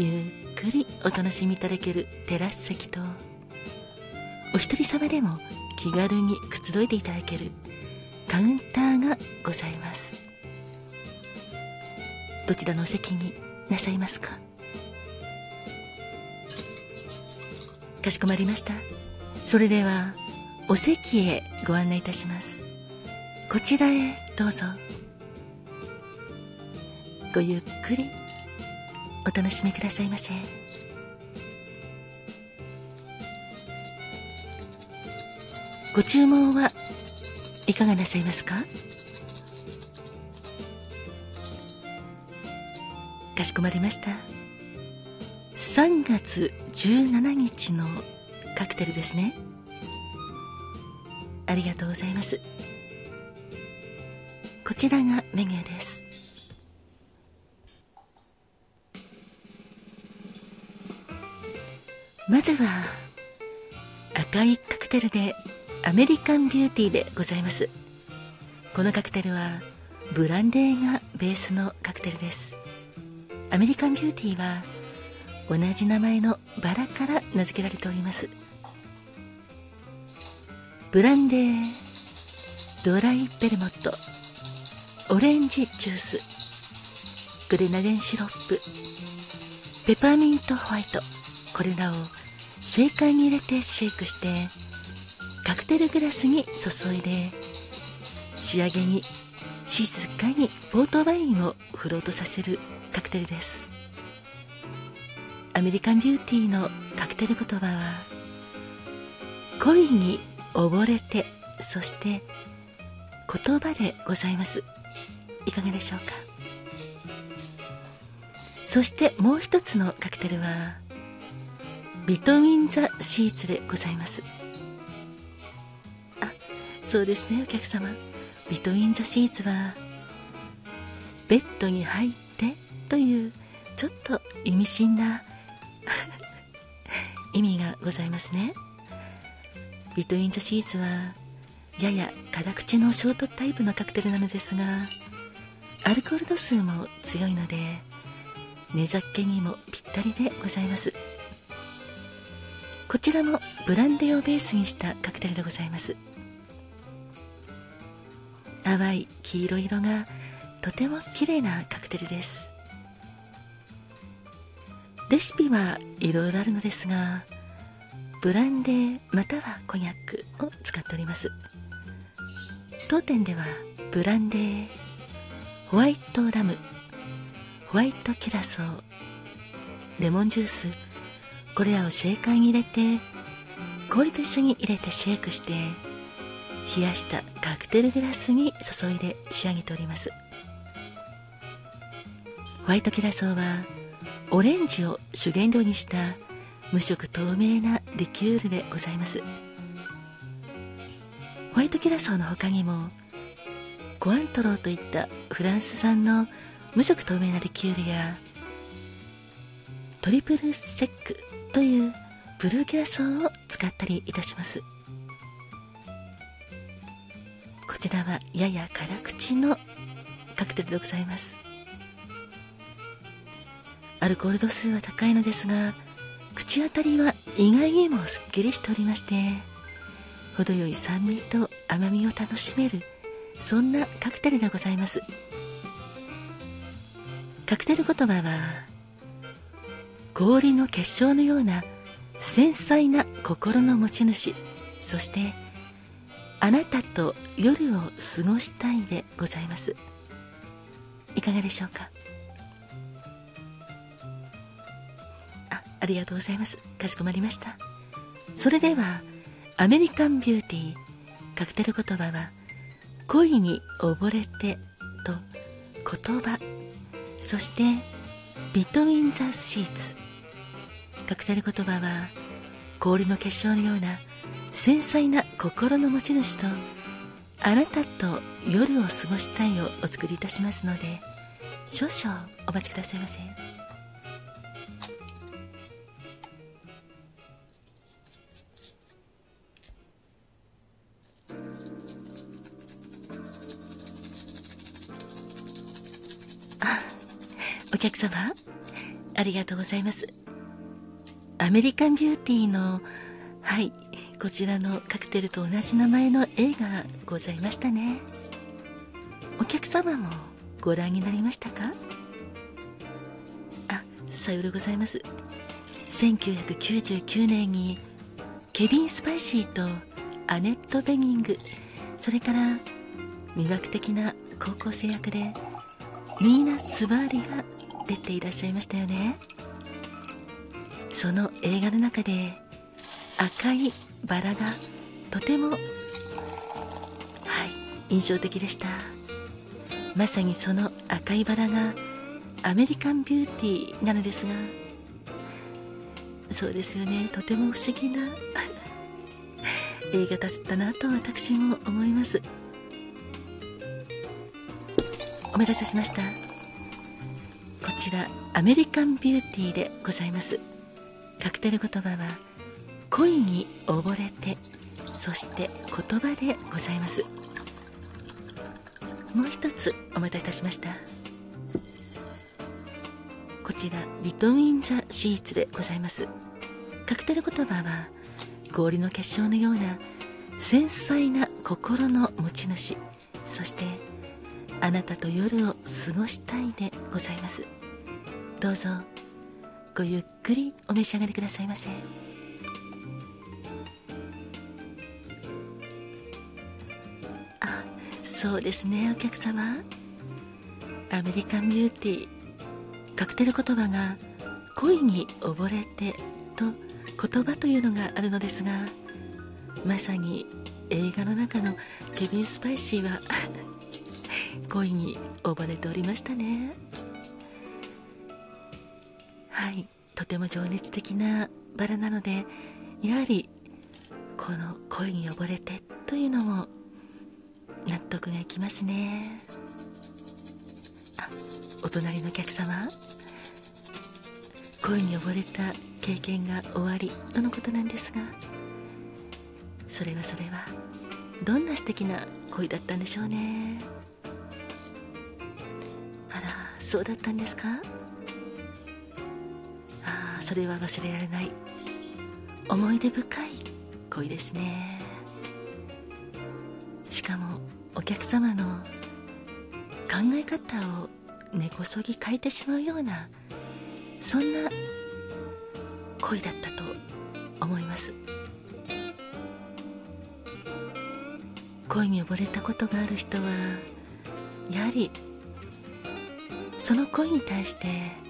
ゆっくりお楽しみいただけるテラス席とお一人様でも気軽にくつろいでいただけるカウンターがございます。どちらのお席になさいますか？かしこまりました。それではお席へご案内いたします。こちらへどうぞ。ごゆっくりお楽しみくださいませ。ご注文はいかがなさいますか？かしこまりました。3月17日のカクテルですね。ありがとうございます。こちらがメニューです。まずは赤いカクテルでアメリカンビューティーでございます。このカクテルはブランデーがベースのカクテルです。アメリカンビューティーは同じ名前のバラから名付けられております。ブランデードライベルモット。オレンジジュース。グレナデンシロップ。ペパーミントホワイト。これらをシェイカーに入れてシェイクしてカクテルグラスに注いで仕上げに静かにポートワインをフロートさせるカクテルです。アメリカンビューティーのカクテル言葉は恋に溺れてそして言葉でございます。いかがでしょうか？そしてもう一つのカクテルはビトウィン・ザ・シーツでございます。あそうですねお客様。ビトウィン・ザ・シーツはベッドに入ってというちょっと意味深な 意味がございますね。ビトウィン・ザ・シーツはやや辛口のショートタイプのカクテルなのですがアルコール度数も強いので寝酒にもぴったりでございます。こちらもブランデーをベースにしたカクテルでございます。淡い黄色色がとても綺麗なカクテルです。レシピはいろいろあるのですがブランデーまたはコニャックを使っております。当店ではブランデーホワイトラムホワイトキュラソーレモンジュースこれらをシェーカーに入れて氷と一緒に入れてシェイクして冷やしたカクテルグラスに注いで仕上げております。ホワイトキラソーはオレンジを主原料にした無色透明なリキュールでございます。ホワイトキラソーの他にもコアントローといったフランス産の無色透明なリキュールやトリプルセックというブルーキャラソーを使ったりいたします。こちらはやや辛口のカクテルでございます。アルコール度数は高いのですが口当たりは意外にもすっきりしておりまして程よい酸味と甘みを楽しめるそんなカクテルでございます。カクテル言葉は氷の結晶のような繊細な心の持ち主。そしてあなたと夜を過ごしたいでございます。いかがでしょうか？あありがとうございます。かしこまりました。それではアメリカンビューティーカクテル言葉は恋に溺れてと言葉。そしてビトウィン・ザ・シーツ。カクテル言葉は氷の結晶のような繊細な心の持ち主とあなたと夜を過ごしたいをお作りいたしますので少々お待ちくださいませあ。お客様ありがとうございますアメリカンビューティーのはいこちらのカクテルと同じ名前の映画ございましたね。お客様もご覧になりましたか？あさようでございます。1999年にケビン・スパイシーとアネット・ベニングそれから魅惑的な高校生役でニーナ・スバーリが出ていらっしゃいましたよね。その映画の中で赤いバラがとてもはい印象的でした。まさにその赤いバラがアメリカンビューティーなのですがそうですよねとても不思議な 映画だったなと私も思います。お待たせしました。こちらアメリカンビューティーでございます。カクテル言葉は恋に溺れてそして言葉でございます。もう一つお待たせいたしました。こちらビトウィン・ザ・シーツでございます。カクテル言葉は氷の結晶のような繊細な心の持ち主。そしてあなたと夜を過ごしたいでございます。どうぞ。ごゆっくりお召し上がりくださいませ。あそうですねお客様。アメリカンビューティーカクテル言葉が恋に溺れてと言葉というのがあるのですがまさに映画の中のケビン・スパイシーは恋に溺れておりましたね。はい。とても情熱的なバラなのでやはりこの恋に溺れてというのも納得がいきますね。あお隣のお客様。恋に溺れた経験が終わりとのことなんですがそれはそれはどんな素敵な恋だったんでしょうね。あらそうだったんですか？それは忘れられない。思い出深い恋ですね。しかもお客様の考え方を根こそぎ変えてしまうようなそんな恋だったと思います。恋に溺れたことがある人はやはりその恋に対して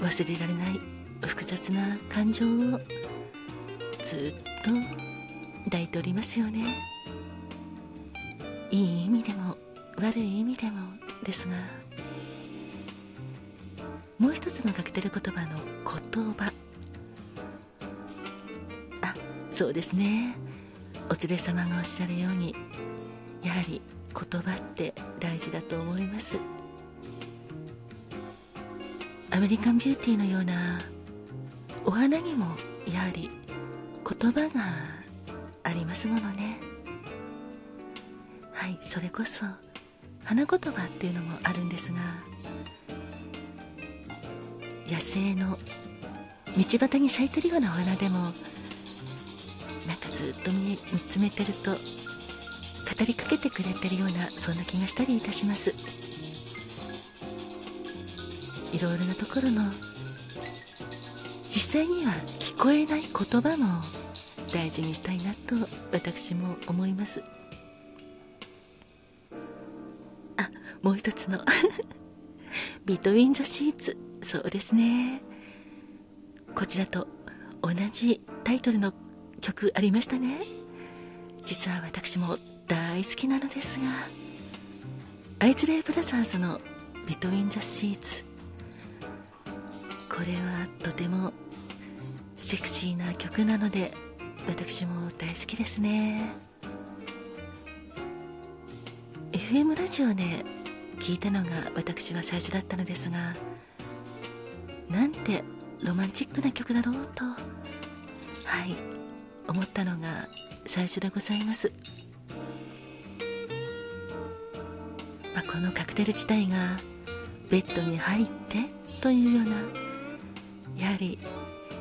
忘れられない複雑な感情をずっと抱いておりますよね。いい意味でも悪い意味でもですがもう一つのカクテル言葉の言葉。あそうですね。お連れ様がおっしゃるようにやはり言葉って大事だと思います。アメリカンビューティーのようなお花にもやはり言葉がありますものね。はいそれこそ花言葉っていうのもあるんですが野生の道端に咲いてるようなお花でもなんかずっと見つめてると語りかけてくれてるようなそんな気がしたりいたします。いろいろなところの。実際には聞こえない言葉も大事にしたいなと私も思います。あもう一つの。ビトウィン・ザ・シーツ。そうですね。こちらと同じタイトルの曲ありましたね。実は私も大好きなのですがアイズレイブラザーズの「ビトウィン・ザ・シーツ」これはとてもセクシーな曲なので私も大好きですね。FM ラジオで聞いたのが私は最初だったのですがなんてロマンチックな曲だろうとはい思ったのが最初でございます、まあ、このカクテル自体がベッドに入ってというようなやはり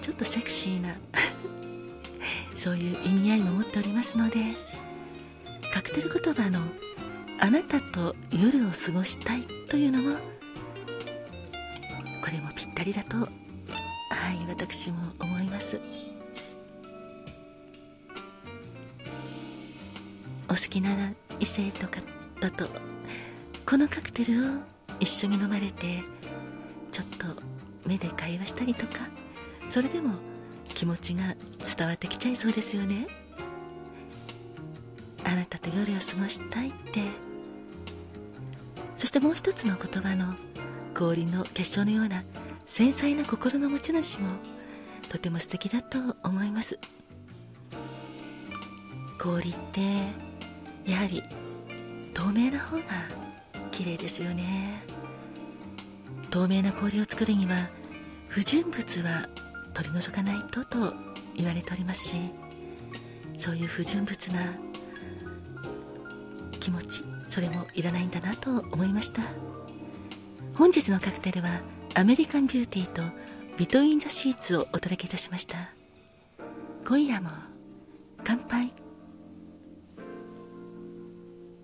ちょっとセクシーな そういう意味合いも持っておりますのでカクテル言葉の「あなたと夜を過ごしたい」というのもこれもぴったりだとはい私も思います。お好きな異性とかだとこのカクテルを一緒に飲まれてちょっと目で会話したりとかそれでも気持ちが伝わってきちゃいそうですよね。あなたと夜を過ごしたいって。そしてもう一つの言葉の氷の結晶のような繊細な心の持ち主もとても素敵だと思います。氷ってやはり透明な方が綺麗ですよね。透明な氷を作るには不純物は取り除かないとと言われておりますしそういう不純物な気持ちそれもいらないんだなと思いました。本日のカクテルはアメリカンビューティーとビトインザシーツをお届けいたしました。今夜も乾杯。